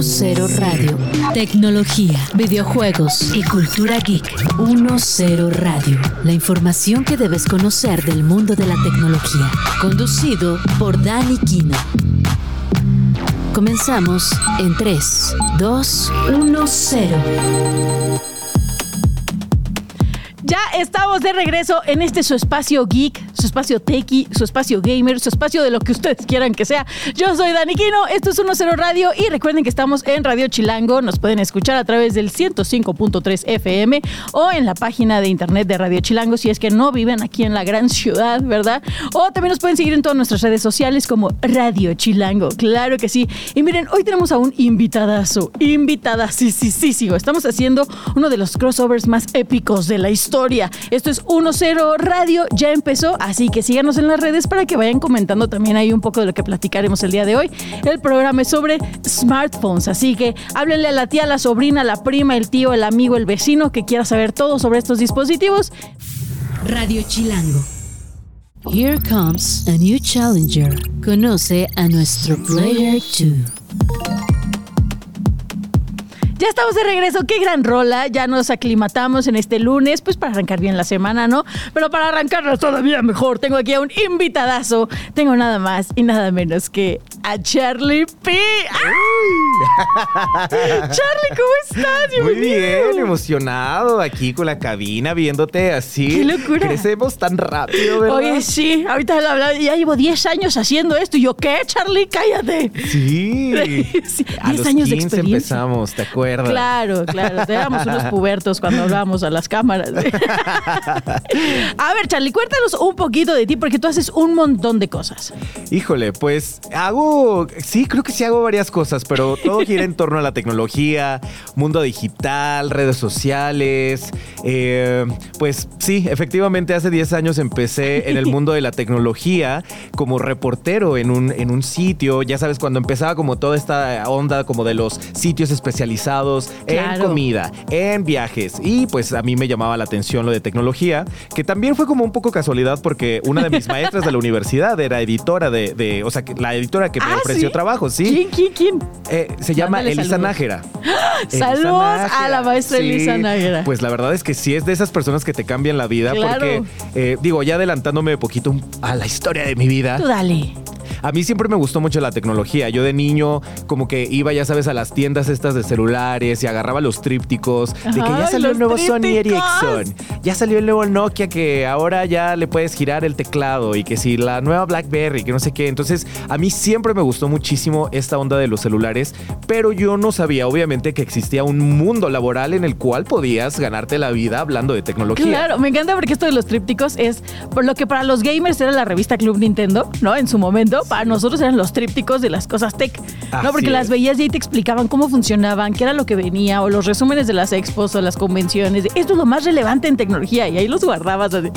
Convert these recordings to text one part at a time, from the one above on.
10 Radio. Tecnología, videojuegos y cultura geek. 10 Radio. La información que debes conocer del mundo de la tecnología. Conducido por Dani Kino. Comenzamos en 3, 2, 1, 0. Ya estamos de regreso en este su espacio geek, su espacio techie, su espacio gamer, su espacio de lo que ustedes quieran que sea. Yo soy Dani Quino, esto es 10 Radio y recuerden que estamos en Radio Chilango, nos pueden escuchar a través del 105.3 FM o en la página de internet de Radio Chilango si es que no viven aquí en la gran ciudad, ¿verdad? O también nos pueden seguir en todas nuestras redes sociales como Radio Chilango, claro que sí. Y miren, hoy tenemos a un invitadazo, invitada, sí, sí, sí, sigo. Estamos haciendo uno de los crossovers más épicos de la historia esto es 1-0 Radio, ya empezó, así que síganos en las redes para que vayan comentando también ahí un poco de lo que platicaremos el día de hoy. El programa es sobre smartphones, así que háblenle a la tía, la sobrina, la prima, el tío, el amigo, el vecino que quiera saber todo sobre estos dispositivos. Radio Chilango. Here comes a new challenger. Conoce a nuestro Player 2. Ya estamos de regreso, qué gran rola. Ya nos aclimatamos en este lunes, pues para arrancar bien la semana, ¿no? Pero para arrancarla todavía mejor, tengo aquí a un invitadazo. Tengo nada más y nada menos que a Charlie P. Charlie, ¿cómo estás? Muy bien, emocionado aquí con la cabina, viéndote así. ¡Qué locura! Crecemos tan rápido, ¿verdad? Oye, sí, ahorita ya llevo 10 años haciendo esto. Y yo, ¿qué, Charlie? Cállate. Sí. 10 años de experiencia. empezamos, ¿te acuerdas? Claro, claro. Éramos unos pubertos cuando hablábamos a las cámaras. a ver, Charlie, cuéntanos un poquito de ti, porque tú haces un montón de cosas. Híjole, pues hago, sí, creo que sí hago varias cosas, pero todo gira en torno a la tecnología, mundo digital, redes sociales. Eh, pues sí, efectivamente hace 10 años empecé en el mundo de la tecnología como reportero en un, en un sitio. Ya sabes, cuando empezaba como toda esta onda como de los sitios especializados en comida, en viajes. Y pues a mí me llamaba la atención lo de tecnología, que también fue como un poco casualidad porque una de mis maestras de la universidad era editora de, o sea, la editora que me ah, ofreció trabajo, ¿sí? ¿Quién, quién, quién? Eh, se llama Elisa Nájera. Saludos a la maestra Elisa Nájera. Pues la verdad es que sí es de esas personas que te cambian la vida porque, eh, digo, ya adelantándome un poquito a la historia de mi vida. Tú dale. A mí siempre me gustó mucho la tecnología. Yo de niño como que iba, ya sabes, a las tiendas estas de celulares y agarraba los trípticos de que ya salió el nuevo Sony Ericsson, ya salió el nuevo Nokia que ahora ya le puedes girar el teclado y que si la nueva BlackBerry, que no sé qué. Entonces, a mí siempre me gustó muchísimo esta onda de los celulares, pero yo no sabía obviamente que existía un mundo laboral en el cual podías ganarte la vida hablando de tecnología. Claro, me encanta porque esto de los trípticos es por lo que para los gamers era la revista Club Nintendo, ¿no? En su momento, para nosotros eran los trípticos de las cosas tech, ¿no? Porque las veías y ahí te explicaban cómo funcionaban, qué era lo que venía, o los resúmenes de las expos o las convenciones. Esto es lo más relevante en tecnología y ahí los guardabas así.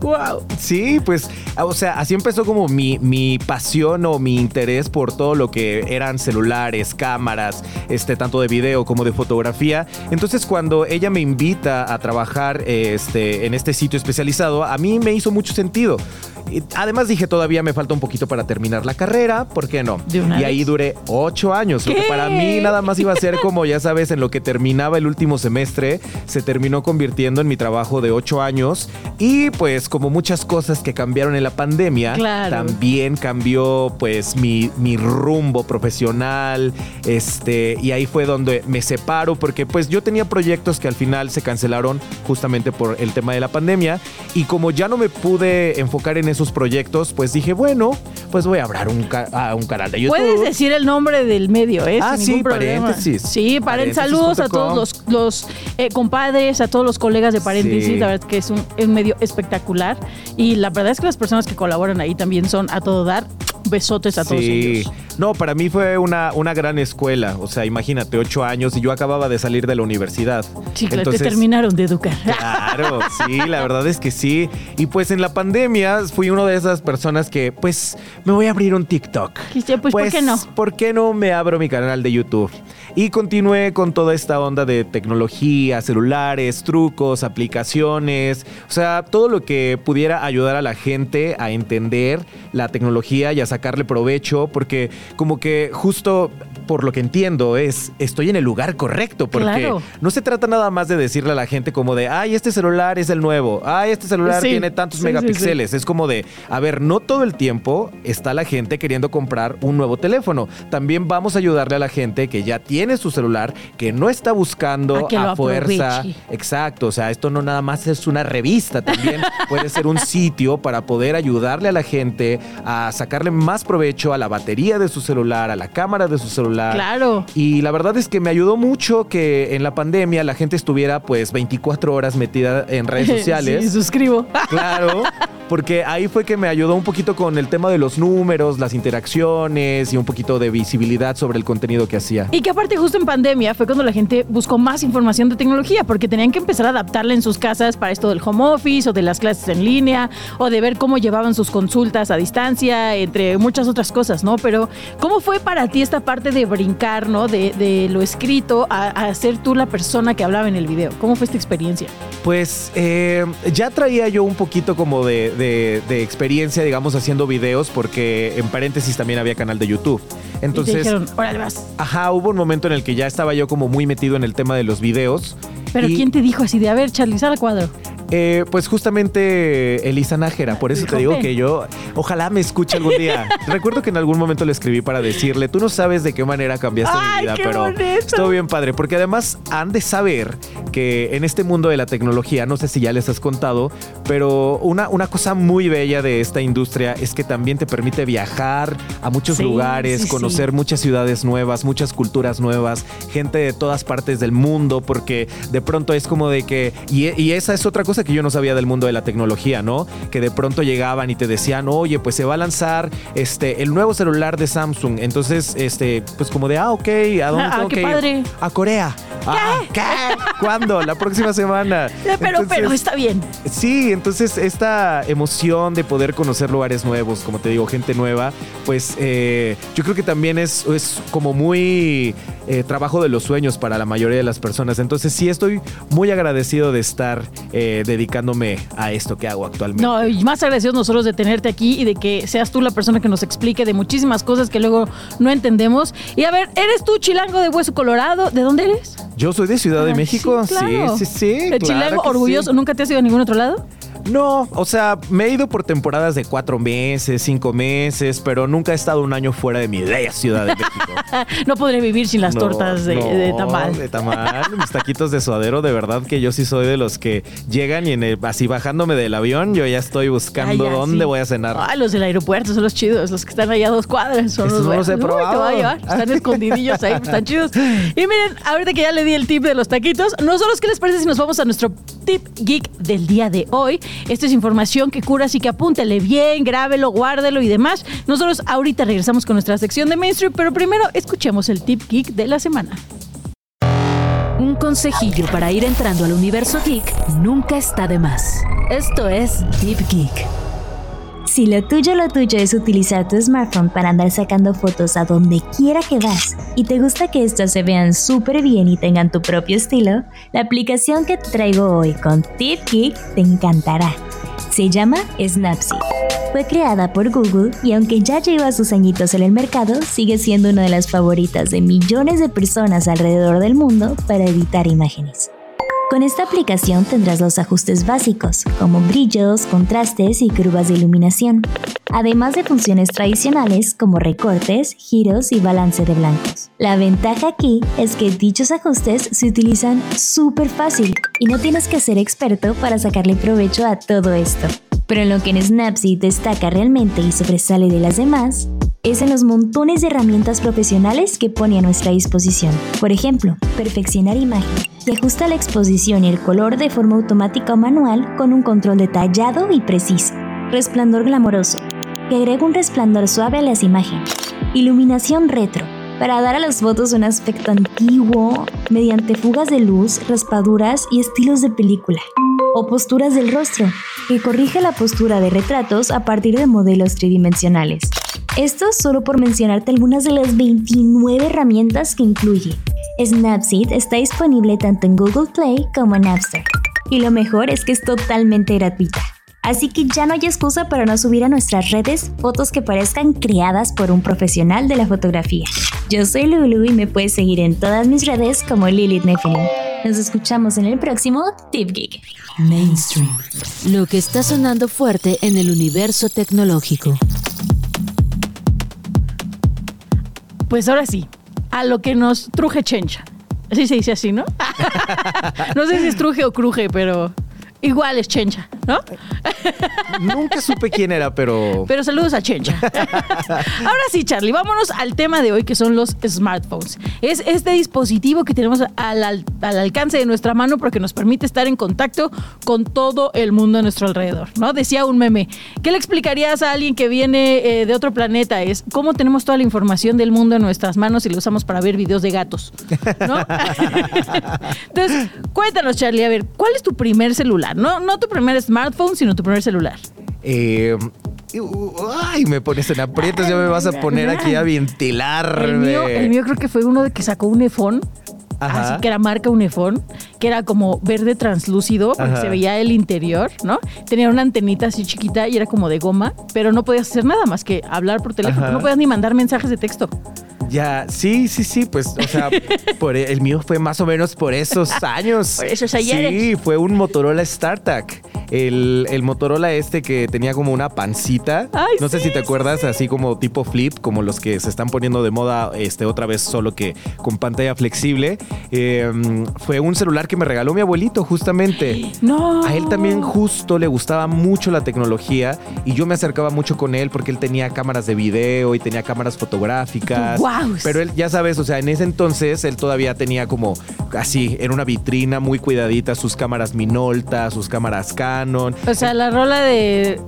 ¡Wow! Sí, pues, o sea, así empezó como mi, mi pasión o mi interés por todo lo que eran celulares, cámaras, este, tanto de video como de fotografía. Entonces, cuando ella me invita a trabajar este, en este sitio especializado, a mí me hizo mucho sentido. Además dije, todavía me falta un poquito para terminar la carrera, ¿por qué no? y ahí duré ocho años, lo que para mí nada más iba a ser como, ya sabes, en lo que terminaba el último semestre, se terminó convirtiendo en mi trabajo de ocho años y pues como muchas cosas que cambiaron en la pandemia, también cambió pues mi, mi rumbo profesional, este, y ahí fue donde me separo porque pues yo tenía proyectos que al final se cancelaron justamente por el tema de la pandemia y como ya no me pude enfocar en eso, sus proyectos, pues dije, bueno, pues voy a abrir un, un canal de YouTube. Puedes decir el nombre del medio, ¿eh? Ah, sí, paréntesis. Sí, paréntesis. Saludos a todos los, eh, compadres, a todos los colegas de paréntesis. La verdad que es un, un medio espectacular. Y la verdad es que las personas que colaboran ahí también son a todo dar besotes a todos sí. No, para mí fue una, una gran escuela. O sea, imagínate, ocho años y yo acababa de salir de la universidad. Sí, claro, te terminaron de educar. Claro, sí, la verdad es que sí. Y pues en la pandemia fui una de esas personas que, pues, me voy a abrir un TikTok. pues, ¿por qué no? ¿Por qué no me abro mi canal de YouTube? y continué con toda esta onda de tecnología, celulares, trucos, aplicaciones, o sea, todo lo que pudiera ayudar a la gente a entender la tecnología y a sacarle provecho, porque como que justo por lo que entiendo es, estoy en el lugar correcto, porque no se trata nada más de decirle a la gente como de, ay, este celular es el nuevo, ay, este celular tiene tantos megapíxeles, es como de, a ver, no todo el tiempo está la gente queriendo comprar un nuevo teléfono, también vamos a ayudarle a la gente que ya tiene su celular, que no está buscando a, fuerza. Exacto, o sea, esto no nada más es una revista, también puede ser un sitio para poder ayudarle a la gente a sacarle más provecho a la batería de su celular, a la cámara de su celular Claro. Y la verdad es que me ayudó mucho que en la pandemia la gente estuviera pues 24 horas metida en redes sociales. sí, suscribo. Claro. Porque ahí fue que me ayudó un poquito con el tema de los números, las interacciones y un poquito de visibilidad sobre el contenido que hacía. Y que aparte justo en pandemia fue cuando la gente buscó más información de tecnología, porque tenían que empezar a adaptarla en sus casas para esto del home office o de las clases en línea o de ver cómo llevaban sus consultas a distancia, entre muchas otras cosas, ¿no? Pero ¿cómo fue para ti esta parte de brincar, ¿no? De, lo escrito a, ser tú la persona que hablaba en el video. ¿Cómo fue esta experiencia? Pues eh, ya traía yo un poquito como de, experiencia, digamos, haciendo videos, porque en paréntesis también había canal de YouTube. Entonces, y dijeron, órale, vas. Ajá, hubo un momento en el que ya estaba yo como muy metido en el tema de los videos. Pero ¿quién te dijo así de, a ver, Charlie, sal al cuadro? Eh, pues justamente Elisa Nájera, por eso te digo que yo, ojalá me escuche algún día. Recuerdo que en algún momento le escribí para decirle, tú no sabes de qué manera cambiaste mi vida, pero estuvo bien padre, porque además han de saber que en este mundo de la tecnología, no sé si ya les has contado, pero una, una cosa muy bella de esta industria es que también te permite viajar a muchos lugares, conocer muchas ciudades nuevas, muchas culturas nuevas, gente de todas partes del mundo, porque de pronto es como de que, y esa es otra cosa que yo no sabía del mundo de la tecnología, ¿no? Que de pronto llegaban y te decían, oye, pues se va a lanzar este, el nuevo celular de Samsung. Entonces, este, pues como de, ah, ok, ¿a dónde ah, qué padre. A Corea. ¿Qué? Ah, ¿Cuándo? La próxima semana. Pero, pero está bien. Sí, entonces esta emoción de poder conocer lugares nuevos, como te digo, gente nueva, pues eh, yo creo que también es, es como muy eh, trabajo de los sueños para la mayoría de las personas. Entonces sí estoy muy agradecido de estar eh, dedicándome a esto que hago actualmente. No, y más agradecidos nosotros de tenerte aquí y de que seas tú la persona que nos explique de muchísimas cosas que luego no entendemos. Y a ver, ¿eres tú chilango de Hueso Colorado? ¿De dónde eres? Yo soy de Ciudad de México, sí, sí, sí. ¿El chilango orgulloso? ¿Nunca te has ido a ningún otro lado? No, o sea, me he ido por temporadas de cuatro meses, cinco meses, pero nunca he estado un año fuera de mi bella Ciudad de México. no podré vivir sin las tortas de, de, tamal. De tamal, mis taquitos de suadero, de verdad que yo sí soy de los que llegan y en así bajándome del avión, yo ya estoy buscando dónde voy a cenar. Ah, los del aeropuerto son los chidos, los que están allá a dos cuadras. Son los no los he probado. te voy a llevar. Están escondidillos ahí, están chidos. Y miren, ahorita que ya le di el tip de los taquitos, nosotros, ¿qué les parece si nos vamos a nuestro tip geek del día de hoy? Esto es información que cura, así que apúntele bien, grábelo, guárdelo y demás. Nosotros ahorita regresamos con nuestra sección de mainstream, pero primero escuchemos el tip geek de la semana. Un consejillo para ir entrando al universo geek nunca está de más. Esto es Tip Geek. Si lo tuyo lo tuyo es utilizar tu smartphone para andar sacando fotos a donde quiera que vas y te gusta que estas se vean súper bien y tengan tu propio estilo, la aplicación que te traigo hoy con TipGeek te encantará. Se llama Snapseed. Fue creada por Google y aunque ya lleva sus añitos en el mercado, sigue siendo una de las favoritas de millones de personas alrededor del mundo para editar imágenes. Con esta aplicación tendrás los ajustes básicos, como brillos, contrastes y curvas de iluminación, además de funciones tradicionales como recortes, giros y balance de blancos. La ventaja aquí es que dichos ajustes se utilizan súper fácil y no tienes que ser experto para sacarle provecho a todo esto. Pero en lo que en Snapseed destaca realmente y sobresale de las demás, es en los montones de herramientas profesionales que pone a nuestra disposición. Por ejemplo, perfeccionar imagen, que ajusta la exposición y el color de forma automática o manual con un control detallado y preciso. Resplandor glamoroso, que agrega un resplandor suave a las imágenes. Iluminación retro, para dar a las fotos un aspecto antiguo mediante fugas de luz, raspaduras y estilos de película. O posturas del rostro, que corrige la postura de retratos a partir de modelos tridimensionales. Esto solo por mencionarte algunas de las 29 herramientas que incluye. Snapseed está disponible tanto en Google Play como en App Store. Y lo mejor es que es totalmente gratuita. Así que ya no hay excusa para no subir a nuestras redes fotos que parezcan creadas por un profesional de la fotografía. Yo soy Lulu y me puedes seguir en todas mis redes como Lilith Nephilim. Nos escuchamos en el próximo Tip Geek. Mainstream. Lo que está sonando fuerte en el universo tecnológico. Pues ahora sí, a lo que nos truje chencha. Así se dice así, ¿no? no sé si es truje o cruje, pero igual es chencha, ¿no? Nunca supe quién era, pero. Pero saludos a Chencha. Ahora sí, Charlie, vámonos al tema de hoy que son los smartphones. Es este dispositivo que tenemos al, al- al alcance de nuestra mano porque nos permite estar en contacto con todo el mundo a nuestro alrededor, ¿no? Decía un meme. ¿Qué le explicarías a alguien que viene eh, de otro planeta? Es cómo tenemos toda la información del mundo en nuestras manos y lo usamos para ver videos de gatos, ¿no? Entonces, cuéntanos, Charlie, a ver, ¿cuál es tu primer celular? No, no tu primer smartphone, sino tu primer celular. Eh, ay, me pones en aprietos, ya me vas a poner aquí a ventilar. El mío, el mío creo que fue uno de que sacó un iPhone. Ajá. Así que era marca Unifón, que era como verde translúcido, porque Ajá. se veía el interior, ¿no? Tenía una antenita así chiquita y era como de goma, pero no podías hacer nada más que hablar por teléfono. Ajá. No podías ni mandar mensajes de texto. Ya, sí, sí, sí, pues, o sea, por el mío fue más o menos por esos años. Por esos ayeres. Sí, fue un Motorola StarTAC. El, el Motorola este que tenía como una pancita. Ay, no sé sí, si te sí, acuerdas, así como tipo flip, como los que se están poniendo de moda este, otra vez, solo que con pantalla flexible. Eh, fue un celular que me regaló mi abuelito, justamente. No. A él también justo le gustaba mucho la tecnología y yo me acercaba mucho con él porque él tenía cámaras de video y tenía cámaras fotográficas. Guau. Pero él, ya sabes, o sea, en ese entonces él todavía tenía como así, en una vitrina muy cuidadita, sus cámaras Minolta, sus cámaras Canon. O sea, la rola de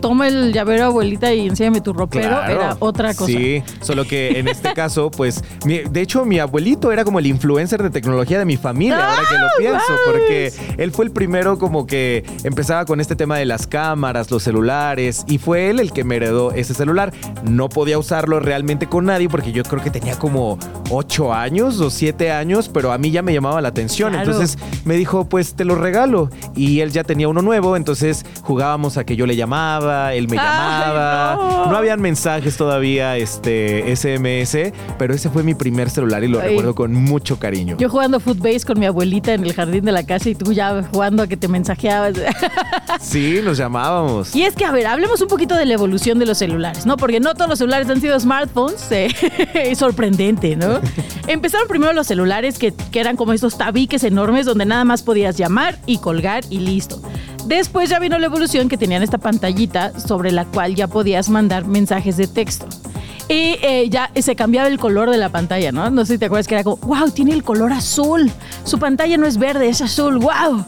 toma el llavero abuelita y enséñame tu ropero Claro. era otra cosa. Sí, solo que en este caso, pues, mi- de hecho, mi abuelito era como el influencer de tecnología de mi familia, ahora que lo pienso, ¡Guau! porque él fue el primero como que empezaba con este tema de las cámaras, los celulares, y fue él el que me heredó ese celular. No podía usarlo realmente con nadie porque yo creo que tenía como 8 años o 7 años, pero a mí ya me llamaba la atención. Claro. Entonces me dijo, pues te lo regalo. Y él ya tenía uno nuevo, entonces jugábamos a que yo le llamaba, él me Ay, llamaba. no. no habían mensajes todavía, este, SMS, pero ese fue mi primer celular y lo Ay. recuerdo con mucho cariño. Yo jugando footbase con mi abuelita en el jardín de la casa y tú ya jugando a que te mensajeabas. Sí, nos llamábamos. Y es que, a ver, hablemos un poquito de la evolución de los celulares, ¿no? Porque no todos los celulares han sido smartphones. eh, es sorprendente, ¿no? Empezaron primero los celulares que, que eran como estos tabiques enormes donde nada más podías llamar y colgar y listo. Después ya vino la evolución que tenían esta pantallita sobre la cual ya podías mandar mensajes de texto. Y eh, ya se cambiaba el color de la pantalla, ¿no? No sé si te acuerdas que era como, wow, tiene el color azul. Su pantalla no es verde, es azul, wow.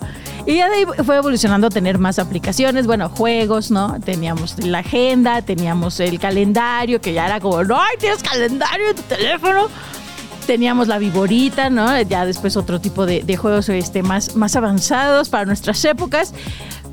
Y ya de ahí fue evolucionando a tener más aplicaciones, bueno, juegos, ¿no? Teníamos la agenda, teníamos el calendario, que ya era como, no, tienes calendario en tu teléfono. Teníamos la viborita, ¿no? Ya después otro tipo de, juegos este, más, más avanzados para nuestras épocas.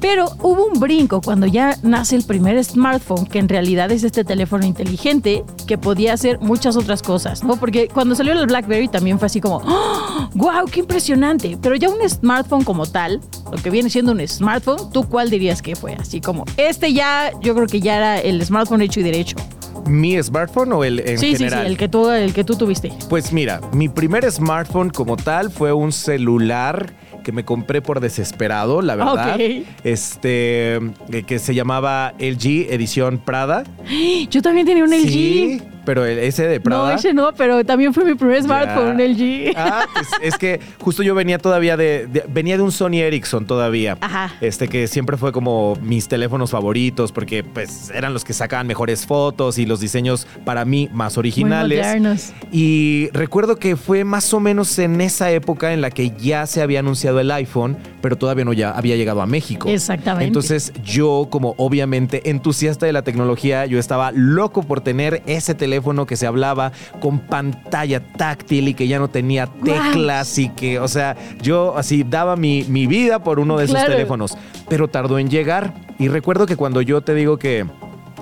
Pero hubo un brinco cuando ya nace el primer smartphone, que en realidad es este teléfono inteligente que podía hacer muchas otras cosas, ¿no? Porque cuando salió el BlackBerry también fue así como, ¡Oh! ¡Wow! ¡Qué impresionante! Pero ya un smartphone como tal, lo que viene siendo un smartphone, ¿tú cuál dirías que fue? Así como, este ya, yo creo que ya era el smartphone hecho y derecho. ¿Mi smartphone o el en sí, sí, sí, general? el que, tú, el que tú tuviste. Pues mira, mi primer smartphone como tal fue un celular que me compré por desesperado, la verdad. Este, eh, que se llamaba LG Edición Prada. Yo también tenía un LG. Pero el- ese de Prada. No, ese no, pero también fue mi primer smartphone, Ya. un LG. Ah, pues es que justo yo venía todavía de, de- venía de un Sony Ericsson todavía. Ajá. Este que siempre fue como mis teléfonos favoritos porque pues eran los que sacaban mejores fotos y los diseños para mí más originales. Y recuerdo que fue más o menos en esa época en la que ya se había anunciado el iPhone, pero todavía no ya había llegado a México. Exactamente. Entonces yo, como obviamente entusiasta de la tecnología, yo estaba loco por tener ese teléfono que se hablaba con pantalla táctil y que ya no tenía teclas y que, o sea, yo así daba mi, mi vida por uno de esos teléfonos, pero tardó en llegar. Y recuerdo que cuando yo te digo que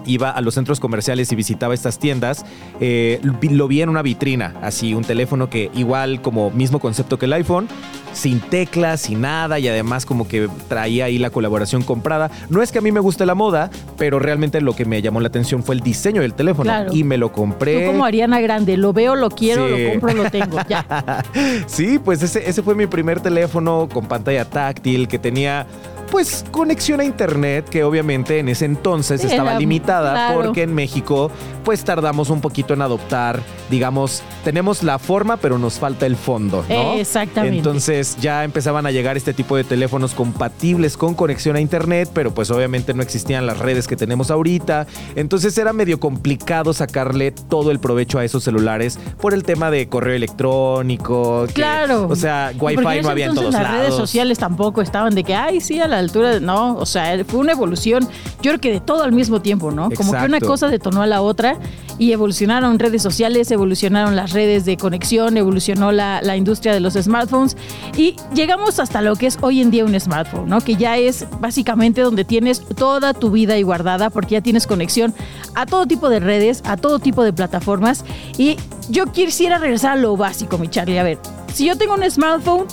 iba a los centros comerciales y visitaba estas tiendas, eh, lo vi en una vitrina, así un teléfono que igual como mismo concepto que el iPhone, sin teclas, sin nada y además como que traía ahí la colaboración comprada. No es que a mí me guste la moda, pero realmente lo que me llamó la atención fue el diseño del teléfono Claro. y me lo compré. Tú como Ariana Grande, lo veo, lo quiero, Sí. lo compro, lo tengo. Ya. Sí, pues ese, ese fue mi primer teléfono con pantalla táctil que tenía pues conexión a internet que obviamente en ese entonces estaba limitada claro. porque en México pues tardamos un poquito en adoptar, digamos, tenemos la forma pero nos falta el fondo, ¿no? Exactamente. Entonces ya empezaban a llegar este tipo de teléfonos compatibles con conexión a internet, pero pues obviamente no existían las redes que tenemos ahorita. Entonces era medio complicado sacarle todo el provecho a esos celulares por el tema de correo electrónico. que, Claro. O sea, Wi-Fi no había en todos las lados. redes sociales tampoco estaban de que, ay, sí, a la altura. de-". No, o sea, fue una evolución, yo creo que de todo al mismo tiempo, ¿no? Como que una cosa detonó a la otra y evolucionaron redes sociales, evolucionaron las redes de conexión, evolucionó la, la industria de los smartphones y llegamos hasta lo que es hoy en día un smartphone, ¿no? Que ya es básicamente donde tienes toda tu vida ahí guardada porque ya tienes conexión a todo tipo de redes, a todo tipo de plataformas y yo quisiera regresar a lo básico, mi Charlie. A ver, si yo tengo un smartphone,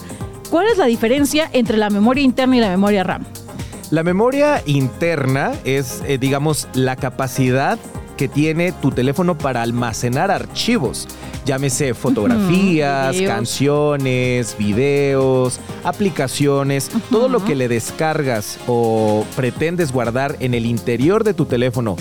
¿cuál es la diferencia entre la memoria interna y la memoria RAM? La memoria interna es, eh, digamos, la capacidad que tiene tu teléfono para almacenar archivos. Llámese fotografías, videos. canciones, videos, aplicaciones, todo lo que le descargas o pretendes guardar en el interior de tu teléfono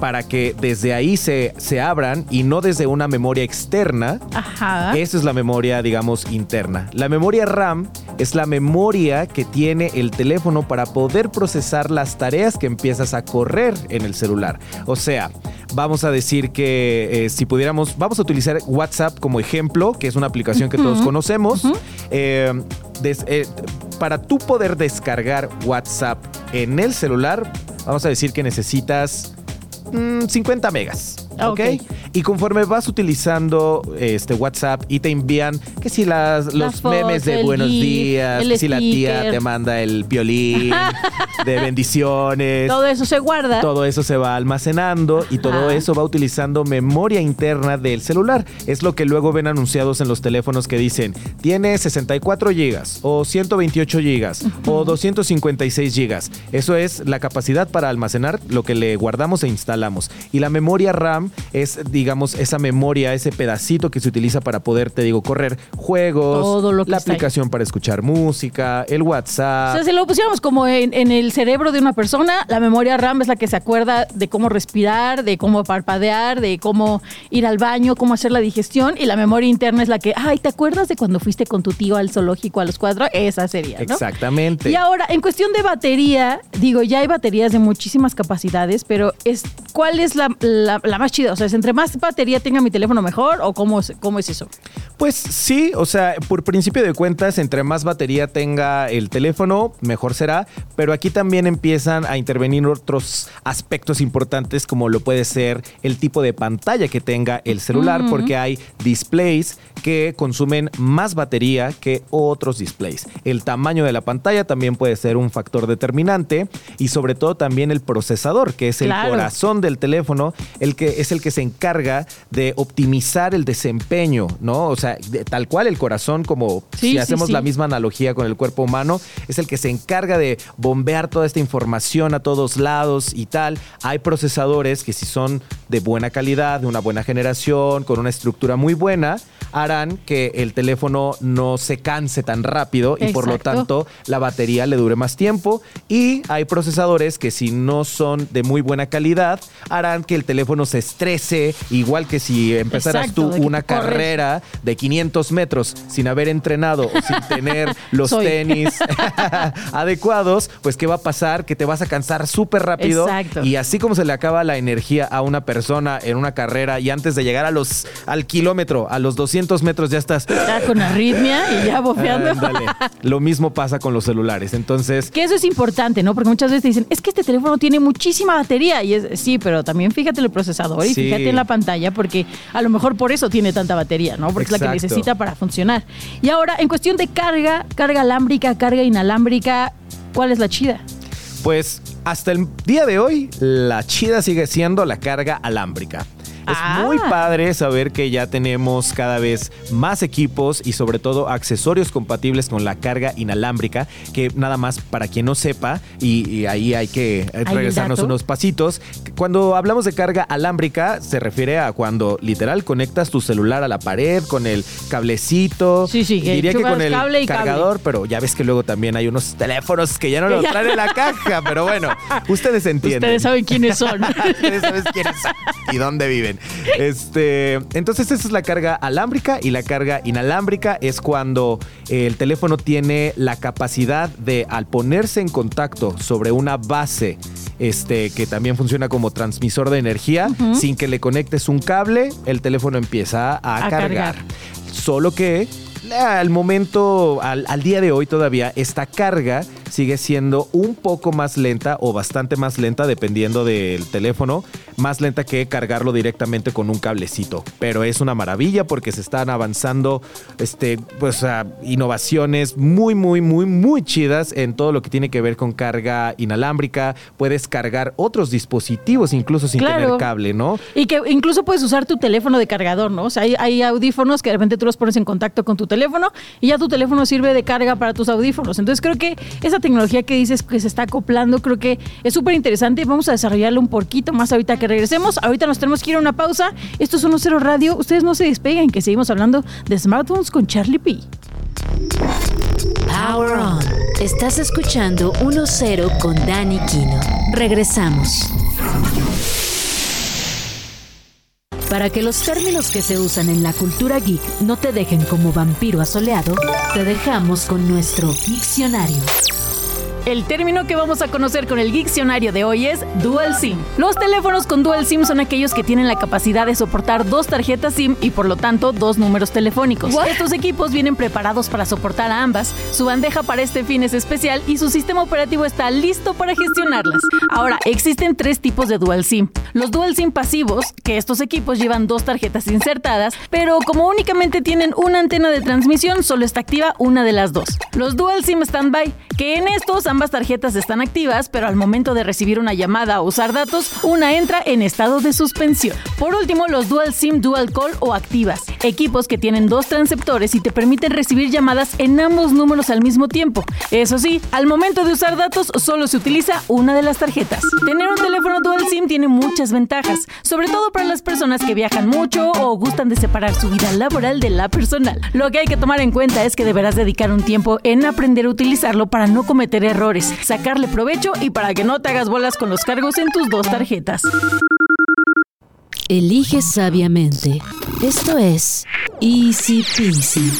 para que desde ahí se, se abran y no desde una memoria externa, Ajá. esa es la memoria, digamos, interna. La memoria RAM es la memoria que tiene el teléfono para poder procesar las tareas que empiezas a correr en el celular. O sea, vamos a decir que eh, si pudiéramos, vamos a utilizar WhatsApp como ejemplo, que es una aplicación que todos conocemos. Eh, des- eh, para tú poder descargar WhatsApp en el celular, vamos a decir que necesitas 50 megas. Ah, ¿ok? ok. Y conforme vas utilizando este WhatsApp y te envían que si las, los Las fotos, memes de buenos GIF, días, que si la tía te manda el violín de bendiciones. Todo eso se guarda. Todo eso se va almacenando y todo eso va utilizando memoria interna del celular. Es lo que luego ven anunciados en los teléfonos que dicen, tiene 64 gigas o 128 gigas o 256 gigas. Eso es la capacidad para almacenar lo que le guardamos e instalamos. Y la memoria RAM es, digamos, esa memoria, ese pedacito que se utiliza para poder, te digo, correr juegos, Todo lo que la ahí. aplicación para escuchar música, el O WhatsApp. sea, si lo pusiéramos como en, en el cerebro de una persona, la memoria RAM es la que se acuerda de cómo respirar, de cómo parpadear, de cómo ir al baño, cómo hacer la digestión, y la memoria interna es la que, ay, ¿te acuerdas de cuando fuiste con tu tío al zoológico a los cuatro? Esa sería, ¿no? Exactamente. Y ahora, en cuestión de batería, digo, ya hay baterías de muchísimas capacidades, pero es ¿cuál es la, la- la más O sea, ¿es entre más batería tenga mi teléfono mejor o cómo, es- cómo es eso? Pues sí, o sea, por principio de cuentas, entre más batería tenga el teléfono, mejor será, pero aquí también empiezan a intervenir otros aspectos importantes como lo puede ser el tipo de pantalla que tenga el celular, porque hay displays que consumen más batería que otros displays. El tamaño de la pantalla también puede ser un factor determinante y sobre todo también el procesador, que es el corazón del teléfono, el que es el que se encarga de optimizar el desempeño, ¿no? O sea, de- tal cual el corazón, como Sí, si sí, hacemos sí. la misma analogía con el cuerpo humano, es el que se encarga de bombear toda esta información a todos lados y tal. Hay procesadores que si son de buena calidad, de una buena generación, con una estructura muy buena, harán que el teléfono no se canse tan rápido y por lo tanto la batería le dure más tiempo y hay procesadores que si no son de muy buena calidad harán que el teléfono se estrese igual que si empezaras Exacto, tú una corres. carrera de 500 metros sin haber entrenado o sin tener los Soy. tenis adecuados, pues ¿qué va a pasar? Que te vas a cansar súper rápido Exacto. y así como se le acaba la energía a una persona en una carrera y antes de llegar a los al kilómetro, a los 200 metros ya estás Ya con arritmia y ya bofeando. Lo mismo pasa con los celulares. Entonces, Que eso es importante, ¿no? Porque muchas veces te dicen, es que este teléfono tiene muchísima batería. Y es, sí, pero también fíjate en el procesador y Sí. fíjate en la pantalla, porque a lo mejor por eso tiene tanta batería, ¿no? Porque es la que necesita para funcionar. Y ahora, en cuestión de carga, carga alámbrica, carga inalámbrica, ¿cuál es la chida? pues hasta el día de hoy, la chida sigue siendo la carga alámbrica. Es Ah. muy padre saber que ya tenemos cada vez más equipos y sobre todo accesorios compatibles con la carga inalámbrica, que nada más para quien no sepa, y, y ahí hay que regresarnos unos pasitos, cuando hablamos de carga alámbrica se refiere a cuando literal conectas tu celular a la pared con el cablecito. Sí, sí, que Diría que con el cable y cable. cargador, pero ya ves que luego también hay unos teléfonos que ya no lo traen en la caja, pero bueno, ustedes entienden. Ustedes saben quiénes son. Ustedes saben quiénes son y dónde viven. Este, entonces, esa es la carga alámbrica y la carga inalámbrica es cuando el teléfono tiene la capacidad de, al ponerse en contacto sobre una base, este, que también funciona como transmisor de energía, sin que le conectes un cable, el teléfono empieza a, A cargar. cargar. Solo que al momento, al, al día de hoy todavía, esta carga sigue siendo un poco más lenta o bastante más lenta dependiendo del teléfono, más lenta que cargarlo directamente con un cablecito. Pero es una maravilla porque se están avanzando este, pues, a innovaciones muy, muy, muy, muy chidas en todo lo que tiene que ver con carga inalámbrica. Puedes cargar otros dispositivos incluso sin Claro. tener cable, ¿no? Y que incluso puedes usar tu teléfono de cargador, ¿no? O sea, hay, hay audífonos que de repente tú los pones en contacto con tu teléfono y ya tu teléfono sirve de carga para tus audífonos. Entonces creo que esa tecnología que dices que se está acoplando, creo que es súper interesante. Vamos a desarrollarlo un poquito más ahorita que regresemos. Ahorita nos tenemos que ir a una pausa. Esto es 1-0 Radio. Ustedes no se despeguen, que seguimos hablando de smartphones con Charlie P. Power On. Estás escuchando 1-0 con Dani Kino. Regresamos. Para que los términos que se usan en la cultura geek no te dejen como vampiro asoleado, te dejamos con nuestro diccionario. El término que vamos a conocer con el diccionario de hoy es Dual SIM. Los teléfonos con Dual SIM son aquellos que tienen la capacidad de soportar dos tarjetas SIM y por lo tanto dos números telefónicos. Estos equipos vienen preparados para soportar a ambas. Su bandeja para este fin es especial y su sistema operativo está listo para gestionarlas. Ahora, existen tres tipos de Dual SIM. Los Dual SIM pasivos, que estos equipos llevan dos tarjetas insertadas, pero como únicamente tienen una antena de transmisión, solo está activa una de las dos. Los Dual SIM Standby, que en estos ambas tarjetas están activas, pero al momento de recibir una llamada o usar datos, una entra en estado de suspensión. Por último, los Dual SIM Dual Call o activas, equipos que tienen dos transceptores y te permiten recibir llamadas en ambos números al mismo tiempo. Eso sí, al momento de usar datos solo se utiliza una de las tarjetas. Tener un teléfono Dual SIM tiene muchas ventajas, sobre todo para las personas que viajan mucho o gustan de separar su vida laboral de la personal. Lo que hay que tomar en cuenta es que deberás dedicar un tiempo en aprender a utilizarlo para no cometer errores, sacarle provecho y para que no te hagas bolas con los cargos en tus dos tarjetas. Elige sabiamente. Esto es Easy Peasy.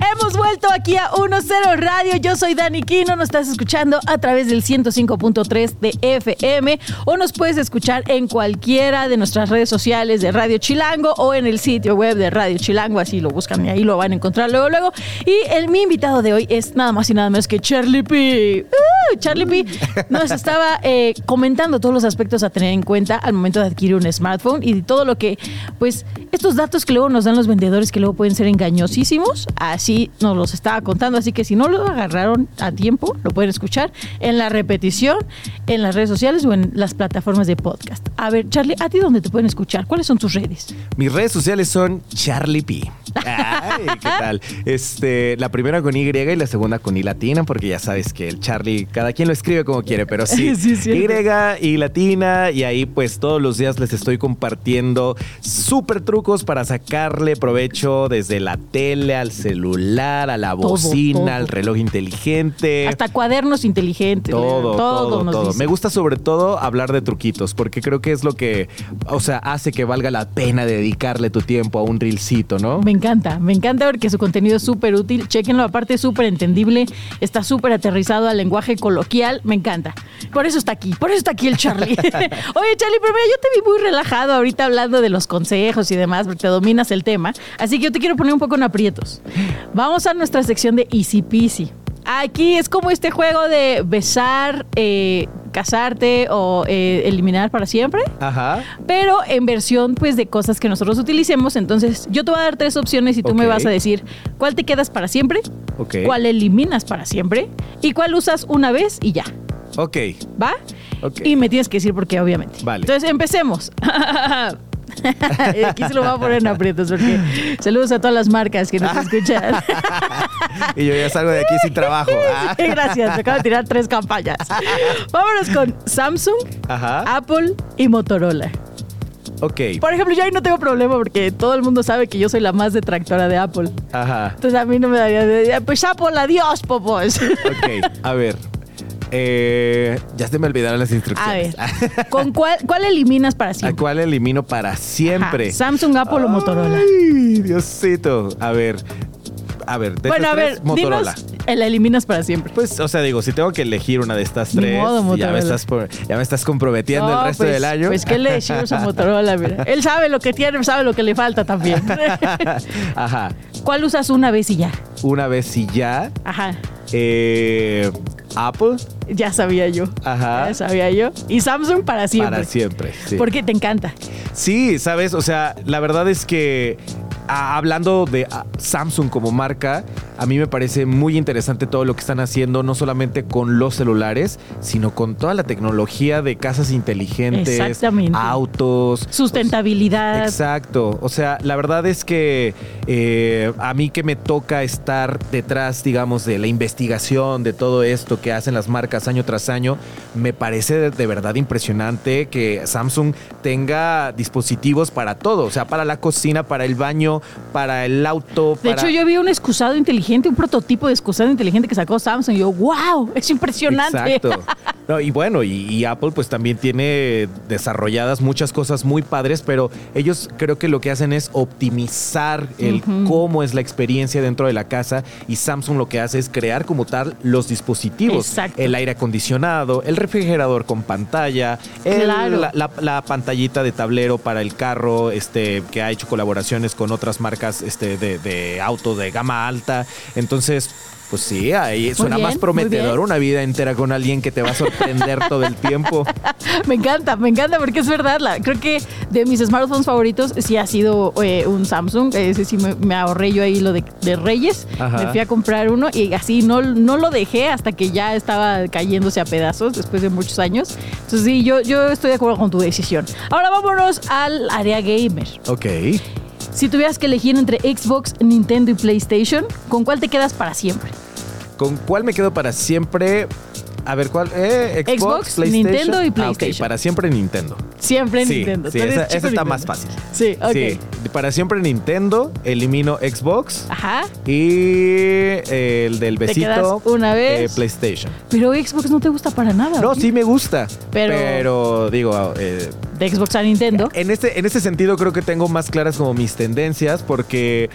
Hemos vuelto aquí a 1-0 Radio. Yo soy Dani Kino. Nos estás escuchando a través del 105.3 de FM o nos puedes escuchar en cualquiera de nuestras redes sociales de Radio Chilango o en el sitio web de Radio Chilango. Así lo buscan y ahí lo van a encontrar luego, luego. Y el, mi invitado de hoy es nada más y nada menos que Charlie P. ¡Uh! Charlie P nos estaba eh, comentando todos los aspectos a tener en cuenta al momento de adquirir un smartphone y todo lo que, pues, estos datos que luego nos dan los vendedores que luego pueden ser engañosísimos, así nos los estaba contando. Así que si no lo agarraron a tiempo, lo pueden escuchar en la repetición, en las redes sociales o en las plataformas de podcast. A ver, Charlie, ¿a ti dónde te pueden escuchar? ¿Cuáles son tus redes? Mis redes sociales son Charlie P. Ay, ¿qué tal? Este, la primera con Y y la segunda con I latina, porque ya sabes que el Charlie, cada quien lo escribe como quiere, pero sí. Sí. Y y latina, y ahí pues todos los días les estoy compartiendo súper trucos para sacarle provecho desde la tele al celular, a la Todo, bocina, todo. al reloj inteligente. Hasta cuadernos inteligentes. Todo, todo, nos todo. Me gusta sobre todo hablar de truquitos, porque creo que es lo que, o sea, hace que valga la pena dedicarle tu tiempo a un reelcito, ¿no? Me encanta, me encanta porque su contenido es súper útil. Chequenlo, aparte es súper entendible, está súper aterrizado al lenguaje coloquial, me encanta. Por eso está aquí, por eso está aquí el Charlie. Oye, Charlie, pero mira, yo te vi muy relajado ahorita hablando de los consejos y demás, porque te dominas el tema. Así que yo te quiero poner un poco en aprietos. Vamos a nuestra sección de Easy Peasy. Aquí es como este juego de besar, eh, casarte o eh, eliminar para siempre Ajá. pero en versión pues de cosas que nosotros utilicemos. Entonces, yo te voy a dar tres opciones y tú me Ok. vas a decir cuál te quedas para siempre, Ok. cuál eliminas para siempre y cuál usas una vez y ya. Ok. ¿Va? Ok. Y me tienes que decir por qué, obviamente. Vale. Entonces, empecemos. Aquí se lo voy a poner en aprietos porque saludos a todas las marcas que nos escuchan. Y yo ya salgo de aquí sin trabajo. Ah. Sí, gracias, me acabo de tirar tres campañas. Vámonos con Samsung, Ajá. Apple y Motorola. Ok. Por ejemplo, yo ahí no tengo problema porque todo el mundo sabe que yo soy la más detractora de Apple. Ajá. Entonces a mí no me daría de, pues Apple, adiós, popos. Ok. A ver. Eh, ya se me olvidaron las A instrucciones. ver, ¿con cuál, cuál eliminas para ¿A siempre? cuál elimino para siempre? Ajá, Samsung, Apple o Motorola. Ay, Diosito. A ver. A ver, de bueno, a ver, tres, Motorola. dinos, la eliminas para siempre. Pues, o sea, digo, si tengo que elegir una de estas tres, modo, ya, me estás, por- ya me estás comprometiendo No, el resto pues, del año. Pues, ¿qué le decimos a Motorola? Mira? Él sabe lo que tiene, sabe lo que le falta también. Ajá. ¿Cuál usas una vez y ya? Una vez y ya. Ajá, eh, Apple. Ya sabía yo. Ajá. Ya sabía yo. Y Samsung para siempre. Para siempre. Sí. Porque te encanta. Sí, sabes, o sea, la verdad es que a- hablando de Samsung como marca, a mí me parece muy interesante todo lo que están haciendo, no solamente con los celulares, sino con toda la tecnología de casas inteligentes, autos. Sustentabilidad. Exacto. O sea, la verdad es que eh, a mí que me toca estar detrás, digamos, de la investigación de todo esto que hacen las marcas año tras año, me parece de verdad impresionante que Samsung tenga dispositivos para todo. O sea, para la cocina, para el baño, para el auto. De para- hecho, yo vi un excusado inteligente, un prototipo de excusado inteligente que sacó Samsung. Y yo, wow, es impresionante. Exacto. No, y bueno, y, y Apple pues también tiene desarrolladas muchas cosas muy padres, pero ellos creo que lo que hacen es optimizar el cómo es la experiencia dentro de la casa y Samsung lo que hace es crear como tal los dispositivos. Exacto. El aire acondicionado, el refrigerador con pantalla, el- Claro. la, la- la pantallita de tablero para el carro, este, que ha hecho colaboraciones con otras marcas este, de, de auto de gama alta. Entonces, pues sí, ahí suena bien, más prometedor una vida entera con alguien que te va a sorprender todo el tiempo. Me encanta, me encanta porque es verdad. La, creo que de mis smartphones favoritos sí ha sido eh, un Samsung. Ese sí me, me ahorré yo ahí lo de, de Reyes. Ajá. Me fui a comprar uno y así no, no lo dejé hasta que ya estaba cayéndose a pedazos después de muchos años. Entonces sí, yo, yo estoy de acuerdo con tu decisión. Ahora vámonos al área gamer. Ok. Si tuvieras que elegir entre Xbox, Nintendo y PlayStation, ¿con cuál te quedas para siempre? ¿Con cuál me quedo para siempre? A ver, ¿cuál? Eh, Xbox, Xbox, PlayStation. Nintendo y Ah, PlayStation. para siempre Nintendo. Siempre sí, Nintendo. sí, esa, está más fácil. Sí, ok. Sí, para siempre Nintendo, elimino Xbox Ajá. y el del besito una vez. eh, PlayStation. Pero Xbox no te gusta para nada. No, sí me gusta, Pero- pero, digo, eh, De Xbox a Nintendo. En este, en este sentido creo que tengo más claras como mis tendencias porque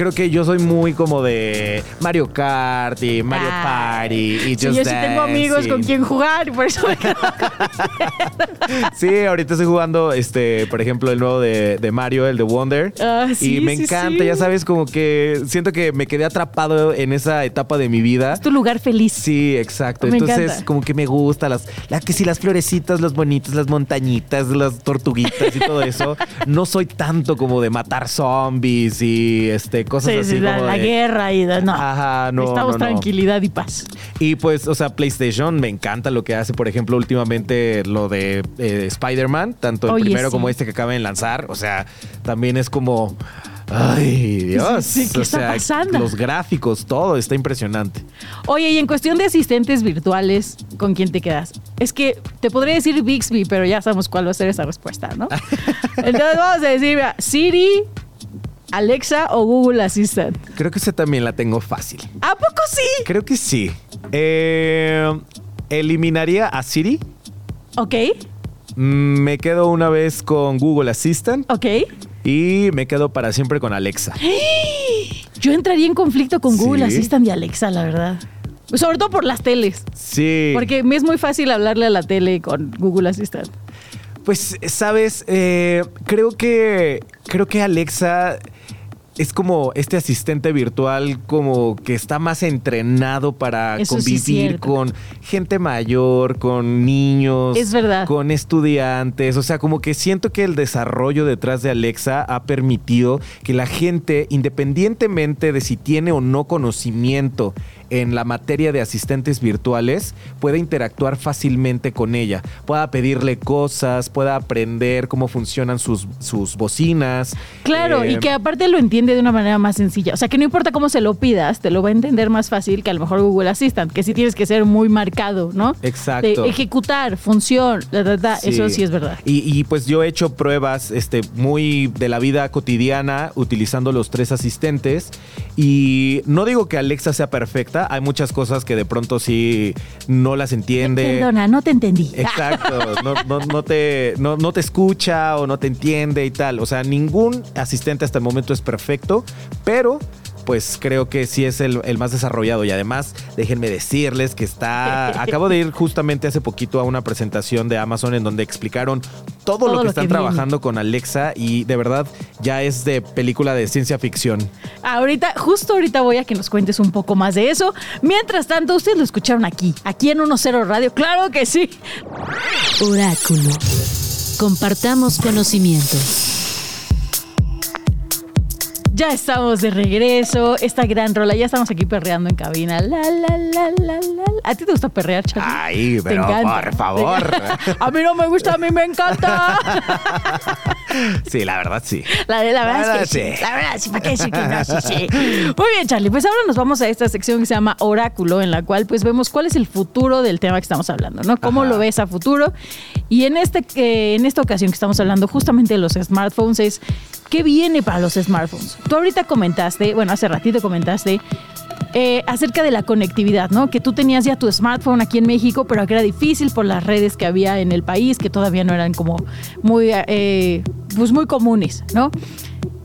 creo que yo soy muy como de Mario Kart y Mario Ah. Party y Sí, Just yo sí tengo amigos y- con quien jugar y por eso me quedo Sí, ahorita estoy jugando, este, por ejemplo, el nuevo de, de Mario, el de Wonder. Ah, sí, y me sí, encanta, sí. ya sabes, como que siento que me quedé atrapado en esa etapa de mi vida. Es tu lugar feliz. Sí, exacto. Me Entonces, encanta. como que me gusta las, la que sí, las florecitas, los bonitos, las montañitas, las tortuguitas y todo eso. No soy tanto como de matar zombies y este cosas Sí, así sí, la, como la de- guerra y da- no. Ajá, no, Necesitamos no, no. tranquilidad y paz. Y pues, o sea, PlayStation me encanta lo que hace, por ejemplo, últimamente lo de eh, Spider-Man, tanto el Oye, primero sí. como este que acaban de lanzar. O sea, también es como. Ay, Dios. Sí, sí, ¿qué o está sea, pasando? los gráficos, todo está impresionante. Oye, y en cuestión de asistentes virtuales, ¿con quién te quedas? Es que te podría decir Bixby, pero ya sabemos cuál va a ser esa respuesta, ¿no? Entonces vamos a decir, mira, Siri, Alexa o Google Assistant. Creo que esa también la tengo fácil. ¿A poco sí? Creo que sí. Eh, eliminaría a Siri. Ok, Mm, Me quedo una vez con Google Assistant ok. y me quedo para siempre con Alexa. Yo entraría en conflicto con Google Sí. Assistant y Alexa, la verdad. Sobre todo por las teles. Sí. Porque me es muy fácil hablarle a la tele con Google Assistant. Pues, sabes, Eh, creo que creo que Alexa es como este asistente virtual como que está más entrenado para Eso convivir con gente mayor, con niños, Es verdad. con estudiantes, o sea, como que siento que el desarrollo detrás de Alexa ha permitido que la gente, independientemente de si tiene o no conocimiento en la materia de asistentes virtuales pueda interactuar fácilmente con ella, pueda pedirle cosas, pueda aprender cómo funcionan sus, sus bocinas. Claro, y Eh, que aparte lo entiende de una manera más sencilla. O sea, que no importa cómo se lo pidas, te lo va a entender más fácil que a lo mejor Google Assistant, que sí tienes que ser muy marcado, ¿no? Exacto. De ejecutar, función, la, la, la, eso sí es verdad. Y, y, pues yo he hecho pruebas este, muy de la vida cotidiana utilizando los tres asistentes. Y no digo que Alexa sea perfecta, hay muchas cosas que de pronto sí no las entiende. Perdona, no te entendí. Exacto, no, no, no te, no, no te escucha o no te entiende y tal. O sea, ningún asistente hasta el momento es perfecto, pero pues creo que sí es el, el, más desarrollado. Y además, déjenme decirles que está. Acabo de ir justamente hace poquito a una presentación de Amazon en donde explicaron todo, todo lo que lo están que trabajando con Alexa y de verdad ya es de película de ciencia ficción. Ahorita, justo ahorita voy a que nos cuentes un poco más de eso. Mientras tanto, ustedes lo escucharon aquí, aquí en 1.0 Radio. Claro que sí. Oráculo. Compartamos conocimientos. Ya estamos de regreso. Esta gran rola, ya estamos aquí perreando en cabina. La, la, la, la, la. ¿A ti te gusta perrear, Charlie? Ay, pero por favor. A mí no me gusta, a mí me encanta. Sí, la verdad sí. La, la, la verdad, es que sí. La verdad sí, ¿para qué decir que no? Sí, sí. Muy bien, Charlie. Pues ahora nos vamos a esta sección que se llama Oráculo, en la cual pues vemos cuál es el futuro del tema que estamos hablando, ¿no? ¿Cómo Ajá. lo ves a futuro? Y en, este, eh, en esta ocasión que estamos hablando justamente de los smartphones es ¿qué viene para los smartphones? Tú ahorita comentaste, bueno, hace ratito comentaste eh, acerca de la conectividad, ¿no? Que tú tenías ya tu smartphone aquí en México, pero que era difícil por las redes que había en el país, que todavía no eran como muy, eh, pues muy comunes, ¿no?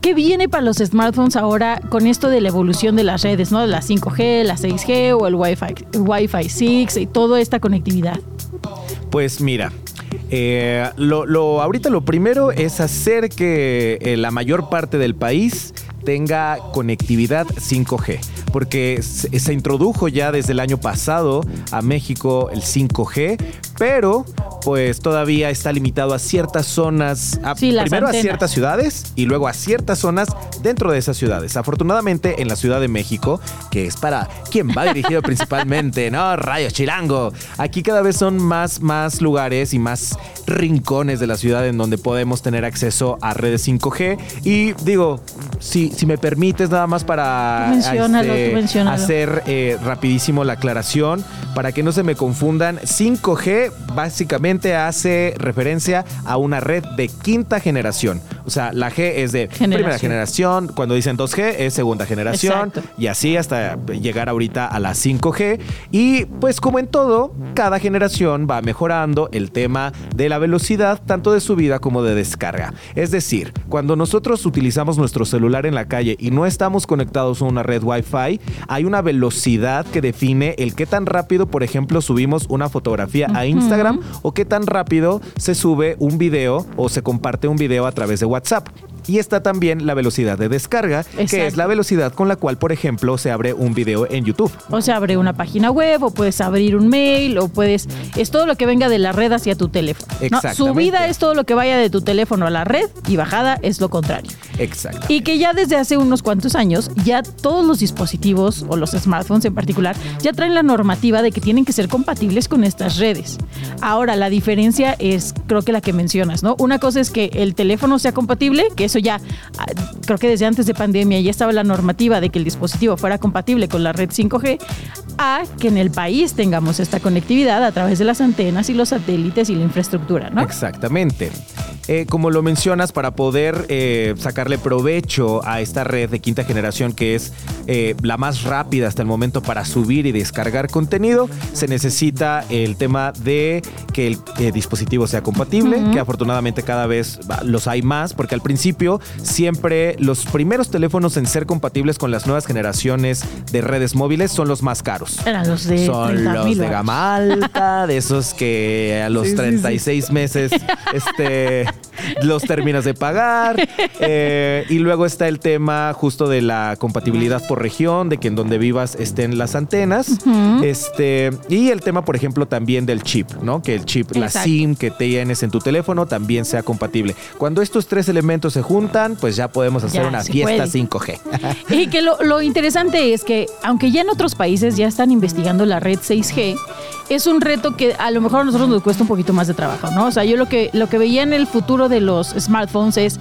¿Qué viene para los smartphones ahora con esto de la evolución de las redes, ¿no? De la 5G, la 6G o el Wi-Fi, Wi-Fi 6 y toda esta conectividad. Pues mira, eh, lo, ahorita lo primero es hacer que eh, la mayor parte del país tenga conectividad 5G, porque se, introdujo ya desde el año pasado a México el 5G, pero pues todavía está limitado a ciertas zonas, a, sí, primero a ciertas ciudades y luego a ciertas zonas dentro de esas ciudades. Afortunadamente en la Ciudad de México, que es para quien va dirigido principalmente, ¿no? Rayos Chilango. Aquí cada vez son más, más lugares y más rincones de la ciudad en donde podemos tener acceso a redes 5G. Y digo, si, si me permites nada más para menciónalo, hacer eh, rapidísimo la aclaración, para que no se me confundan, 5G básicamente hace referencia a una red de quinta generación. O sea, la G es de generación. primera generación, cuando dicen 2G es segunda generación Exacto. y así hasta llegar ahorita a la 5G. Y pues como en todo, cada generación va mejorando el tema de la velocidad tanto de subida como de descarga. Es decir, cuando nosotros utilizamos nuestro celular en la calle y no estamos conectados a una red Wi-Fi, hay una velocidad que define el qué tan rápido, por ejemplo, subimos una fotografía uh -huh. a Instagram o qué tan rápido se sube un video o se comparte un video a través de WhatsApp. Y está también la velocidad de descarga, Exacto. que es la velocidad con la cual, por ejemplo, se abre un video en YouTube. O se abre una página web, o puedes abrir un mail, o puedes. Es todo lo que venga de la red hacia tu teléfono. ¿no? Subida es todo lo que vaya de tu teléfono a la red y bajada es lo contrario. Exacto. Y que ya desde hace unos cuantos años, ya todos los dispositivos, o los smartphones en particular, ya traen la normativa de que tienen que ser compatibles con estas redes. Ahora, la diferencia es, creo que la que mencionas, ¿no? Una cosa es que el teléfono sea compatible, que eso ya, creo que desde antes de pandemia ya estaba la normativa de que el dispositivo fuera compatible con la red 5G, a que en el país tengamos esta conectividad a través de las antenas y los satélites y la infraestructura, ¿no? Exactamente. Eh, como lo mencionas, para poder eh, sacarle provecho a esta red de quinta generación, que es eh, la más rápida hasta el momento para subir y descargar contenido, se necesita el tema de que el dispositivo sea compatible, uh -huh. que afortunadamente cada vez los hay más, porque al principio siempre los primeros teléfonos en ser compatibles con las nuevas generaciones de redes móviles son los más caros. Eran los de Son los de gama alta, de esos que a los sí, 36 sí, sí. meses este los terminas de pagar. eh, y luego está el tema justo de la compatibilidad por región, de que en donde vivas estén las antenas. Este, y el tema, por ejemplo, también del chip, ¿no? Que el chip, la. SIM que tienes en tu teléfono también sea compatible. Cuando estos tres elementos se juntan, pues ya podemos hacer Ya, una fiesta puede. 5G. Y que lo, lo interesante es que, aunque ya en otros países ya están investigando la red 6G, es un reto que a lo mejor a nosotros nos cuesta un poquito más de trabajo, ¿no? O sea, yo lo que, lo que veía en el futuro de los smartphones es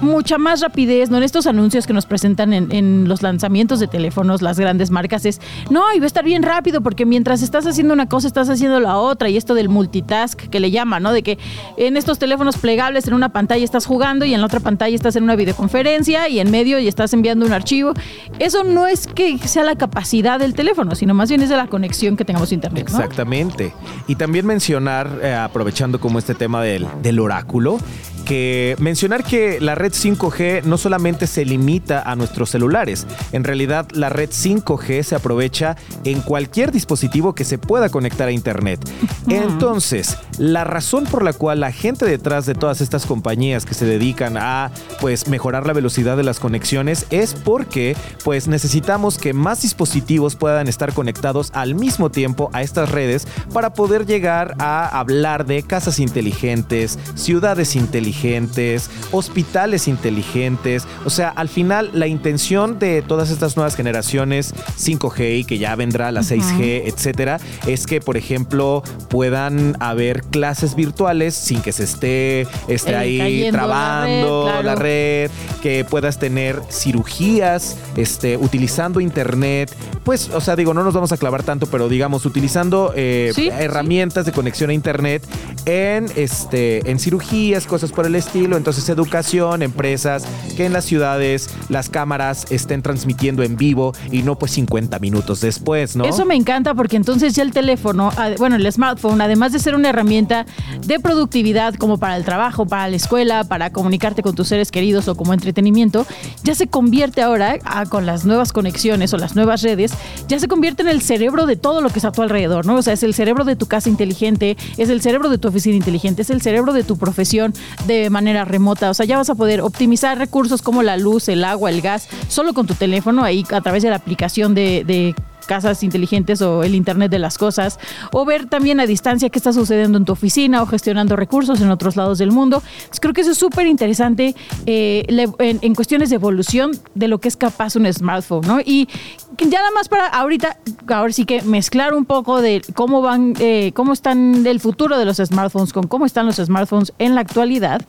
mucha más rapidez, ¿no? En estos anuncios que nos presentan en, en los lanzamientos de teléfonos, las grandes marcas, es, no, y va a estar bien rápido porque mientras estás haciendo una cosa, estás haciendo la otra, y esto del multitask que le llaman, ¿no? De que en estos teléfonos plegables en una pantalla estás jugando y en la otra pantalla estás en una videoconferencia y en medio y estás enviando un archivo. Eso no es que sea la capacidad del teléfono, sino más bien es de la conexión que tengamos a internet. Exactamente. Y también mencionar, eh, aprovechando como este tema del, del oráculo, que mencionar que la red 5G no solamente se limita a nuestros celulares, en realidad la red 5G se aprovecha en cualquier dispositivo que se pueda conectar a Internet. Entonces, la razón por la cual la gente detrás de todas estas compañías que se dedican a pues mejorar la velocidad de las conexiones es porque pues necesitamos que más dispositivos puedan estar conectados al mismo tiempo a estas redes para poder llegar a hablar de casas inteligentes, ciudades inteligentes, hospitales inteligentes. O sea, al final la intención de todas estas nuevas generaciones 5G y que ya vendrá la 6G, etcétera, es que por ejemplo puedan haber clases virtuales sin que se esté, esté Eh, ahí la trabando red, claro. la red, que puedas tener cirugías este, utilizando internet. Pues, o sea, digo, no nos vamos a clavar tanto, pero digamos, utilizando eh, Sí, herramientas de conexión a internet en, este, en cirugías, cosas por el estilo. Entonces, educación, empresas, que en las ciudades las cámaras estén transmitiendo en vivo y no pues 50 minutos después, ¿no? Eso me encanta porque entonces ya el teléfono, bueno, el smartphone, además de ser una herramienta de productividad como para el trabajo, para la escuela, para comunicarte con tus seres queridos o como entretenimiento, ya se convierte ahora, ah, con las nuevas conexiones o las nuevas redes, ya se convierte en el cerebro de todo lo que está a tu alrededor, ¿no? O sea, es el cerebro de tu casa inteligente, es el cerebro de tu oficina inteligente, es el cerebro de tu profesión de manera remota. O sea, ya vas a poder optimizar recursos como la luz, el agua, el gas, solo con tu teléfono, ahí a través de la aplicación de, de casas inteligentes o el Internet de las cosas, o ver también a distancia qué está sucediendo en tu oficina o gestionando recursos en otros lados del mundo. Entonces, creo que eso es súper interesante eh, en, en cuestiones de evolución de lo que es capaz un smartphone, ¿no? Y que ya nada más para ahorita, ahora sí que mezclar un poco de cómo van, eh, cómo están el futuro de los smartphones con cómo están los smartphones en la actualidad.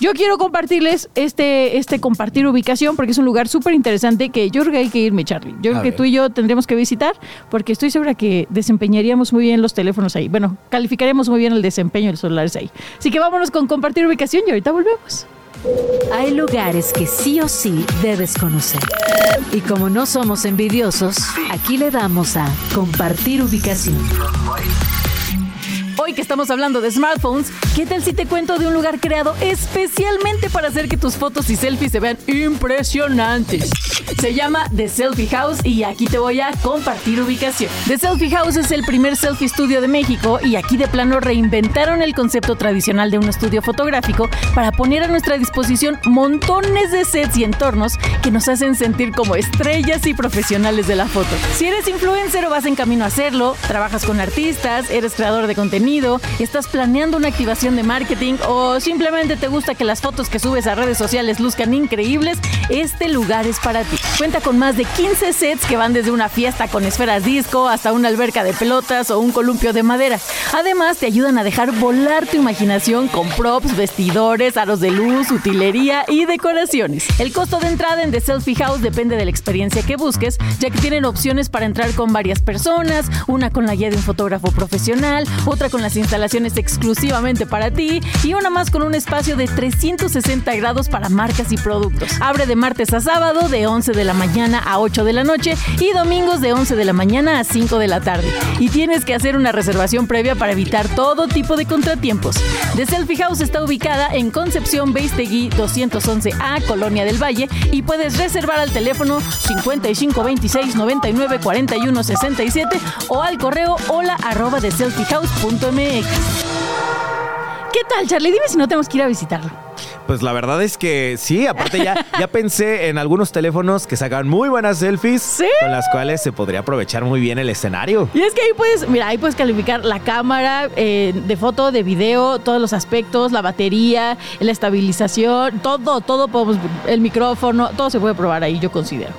Yo quiero compartirles este, este compartir ubicación porque es un lugar súper interesante que yo creo que hay que irme, Charlie. Yo creo A que ver. tú y yo tendremos que visitar porque estoy segura que desempeñaríamos muy bien los teléfonos ahí. Bueno, calificaremos muy bien el desempeño de los celulares ahí. Así que vámonos con compartir ubicación y ahorita volvemos. Hay lugares que sí o sí debes conocer. Y como no somos envidiosos, aquí le damos a compartir ubicación. Hoy que estamos hablando de smartphones, ¿qué tal si te cuento de un lugar creado especialmente para hacer que tus fotos y selfies se vean impresionantes? Se llama The Selfie House y aquí te voy a compartir ubicación. The Selfie House es el primer selfie studio de México y aquí de plano reinventaron el concepto tradicional de un estudio fotográfico para poner a nuestra disposición montones de sets y entornos que nos hacen sentir como estrellas y profesionales de la foto. Si eres influencer o vas en camino a hacerlo, trabajas con artistas, eres creador de contenido, estás planeando una activación de marketing o simplemente te gusta que las fotos que subes a redes sociales luzcan increíbles, este lugar es para ti. Cuenta con más de 15 sets que van desde una fiesta con esferas disco hasta una alberca de pelotas o un columpio de madera. Además, te ayudan a dejar volar tu imaginación con props, vestidores, aros de luz, utilería y decoraciones. El costo de entrada en The Selfie House depende de la experiencia que busques, ya que tienen opciones para entrar con varias personas, una con la guía de un fotógrafo profesional, otra con las instalaciones exclusivamente para ti y una más con un espacio de 360 grados para marcas y productos. Abre de martes a sábado de 11 de la mañana a 8 de la noche y domingos de 11 de la mañana a 5 de la tarde. Y tienes que hacer una reservación previa para evitar todo tipo de contratiempos. The Selfie House está ubicada en Concepción Beistegui 211A, Colonia del Valle, y puedes reservar al teléfono 5526 99 41 67 o al correo hola arroba de ¿Qué tal, Charlie? Dime si no tenemos que ir a visitarlo. Pues la verdad es que sí, aparte ya, ya pensé en algunos teléfonos que sacan muy buenas selfies Sí. con las cuales se podría aprovechar muy bien el escenario. Y es que ahí puedes, mira, ahí puedes calificar la cámara eh, de foto, de video, todos los aspectos, la batería, la estabilización, todo, todo podemos, el micrófono, todo se puede probar ahí, yo considero.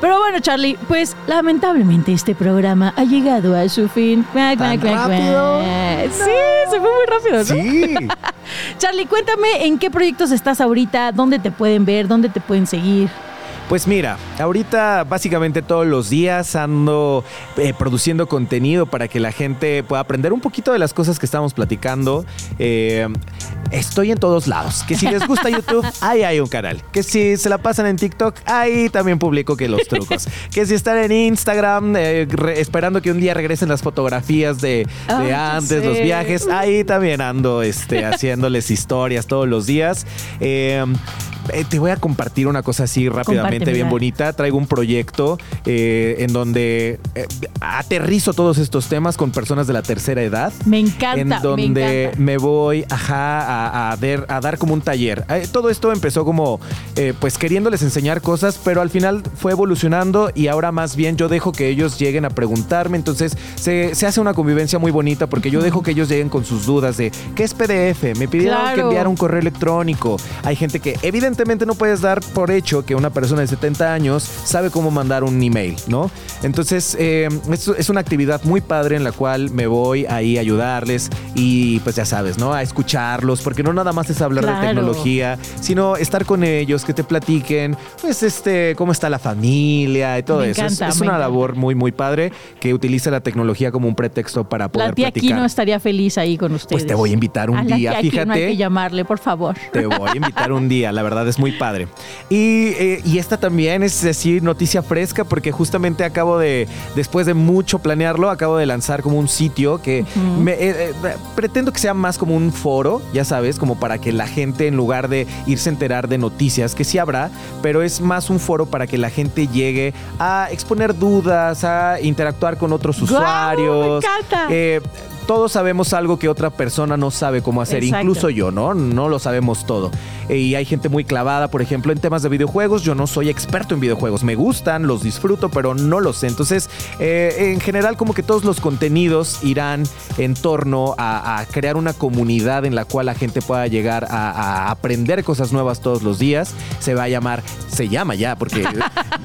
Pero bueno, Charlie, pues lamentablemente este programa ha llegado a su fin. ¿Tan rápido? Sí, se fue muy rápido, ¿no? Sí. Charlie, cuéntame en qué proyectos estás ahorita, dónde te pueden ver, dónde te pueden seguir. Pues mira, ahorita básicamente todos los días ando eh, produciendo contenido para que la gente pueda aprender un poquito de las cosas que estamos platicando. Eh, estoy en todos lados. Que si les gusta YouTube, ahí hay un canal. Que si se la pasan en TikTok, ahí también publico que los trucos. que si están en Instagram, eh, re- esperando que un día regresen las fotografías de, de antes, los viajes, ahí también ando este, haciéndoles historias todos los días. Eh, te voy a compartir una cosa así rápidamente, bien bonita. Traigo un proyecto eh, en donde eh, aterrizo todos estos temas con personas de la tercera edad. Me encanta, En me donde encanta. me, voy ajá, a, a a dar como un taller. Todo esto empezó como, pues queriéndoles enseñar cosas, pero al final fue evolucionando y ahora más bien yo dejo que ellos lleguen a preguntarme. Entonces se, se hace una convivencia muy bonita porque yo dejo que ellos lleguen con sus dudas de qué es PDF. Me pidieron que enviara un correo electrónico. Hay gente que evidentemente no puedes dar por hecho que una persona de 70 años sabe cómo mandar un email, ¿no? Entonces eh, es, es una actividad muy padre en la cual me voy ahí a ayudarles y pues ya sabes, ¿no? A escucharlos, porque no nada más es hablar Claro. de tecnología, sino estar con ellos, que te platiquen, pues este, cómo está la familia y todo Me eso. Es- encanta, es, una encanta. labor muy, muy padre que utiliza la tecnología como un pretexto para poder La tía platicar. Kino estaría feliz ahí con ustedes. Pues te voy a invitar un A la día, Kino hay fíjate. que llamarle, por favor. Te voy a invitar un día, la verdad es muy padre. Y, eh, y esta también es decir, noticia fresca porque justamente acabo de, después de mucho planearlo, acabo de lanzar como un sitio que me- eh, eh, pretendo que sea más como un foro, ya sabes, como para que la gente en lugar de irse a enterar de noticias, que sí habrá, pero es más un foro para que la gente llegue a exponer dudas, a interactuar con otros usuarios. Me encanta. Todos sabemos algo que otra persona no sabe cómo hacer, Exacto. incluso yo, ¿no? No lo sabemos todo. Eh, Y hay gente muy clavada, por ejemplo, en temas de videojuegos. Yo no soy experto en videojuegos. Me gustan, los disfruto, pero no los sé. Entonces, eh, en general, como que todos los contenidos irán en torno a, a crear una comunidad en la cual la gente pueda llegar a, a aprender cosas nuevas todos los días. Se va a llamar, se llama ya, porque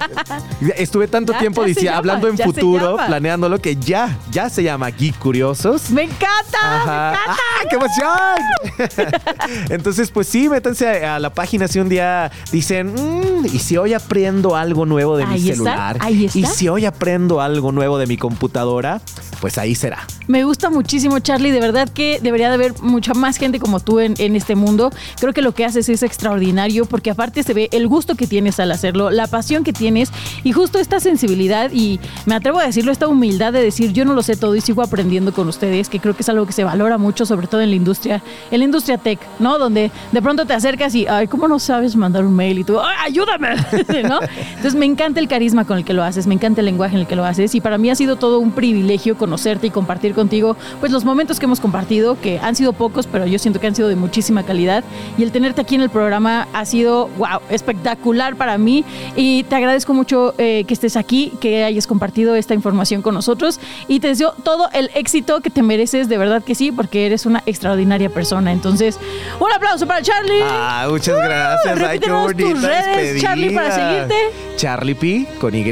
estuve tanto Ya, tiempo ya diciendo, llama, hablando en futuro, planeándolo, que ya, ya se llama Geek Curiosos. ¡Me encanta! Ajá. ¡Ah, qué emoción! Entonces, pues sí, métanse a, a la página si un día dicen, "Mm, ¿y si hoy aprendo algo nuevo de mi está, celular? ahí está. ¿Y si hoy aprendo algo nuevo de mi computadora? Pues ahí será. Me gusta muchísimo, Charlie. De verdad que debería de haber mucha más gente como tú en, en este mundo. Creo que lo que haces es extraordinario porque aparte se ve el gusto que tienes al hacerlo, la pasión que tienes y justo esta sensibilidad y me atrevo a decirlo, esta humildad de decir yo no lo sé todo y sigo aprendiendo con ustedes, que creo que es algo que se valora mucho, sobre todo en la industria, en la industria tech, ¿no? Donde de pronto te acercas y, ay, ¿cómo no sabes mandar un mail? Y tú, "Ay, ayúdame, ¿no? Entonces me encanta el carisma con el que lo haces, me encanta el lenguaje en el que lo haces y para mí ha sido todo un privilegio conocerte y compartir contigo, pues los momentos que hemos compartido, que han sido pocos, pero yo siento que han sido de muchísima calidad y el tenerte aquí en el programa ha sido, wow, espectacular para mí y te agradezco mucho eh, que estés aquí, que hayas compartido esta información con nosotros y te deseo todo el éxito que te mereces, de verdad que sí, porque eres una extraordinaria persona. Entonces, un aplauso para Charlie. Ah, muchas gracias. Ay, qué repítenos tus bonita redes, despedida. Charlie, para seguirte. Charlie P con Y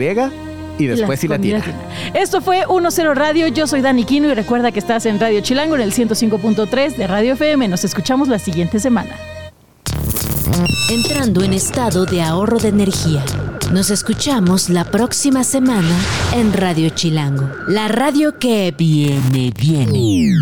y después y latina. latina. Esto fue 1-0 Radio. Yo soy Dani Quino y recuerda que estás en Radio Chilango en el 105.3 de Radio FM. Nos escuchamos la siguiente semana. Entrando en estado de ahorro de energía. Nos escuchamos la próxima semana en Radio Chilango, la radio que viene, viene.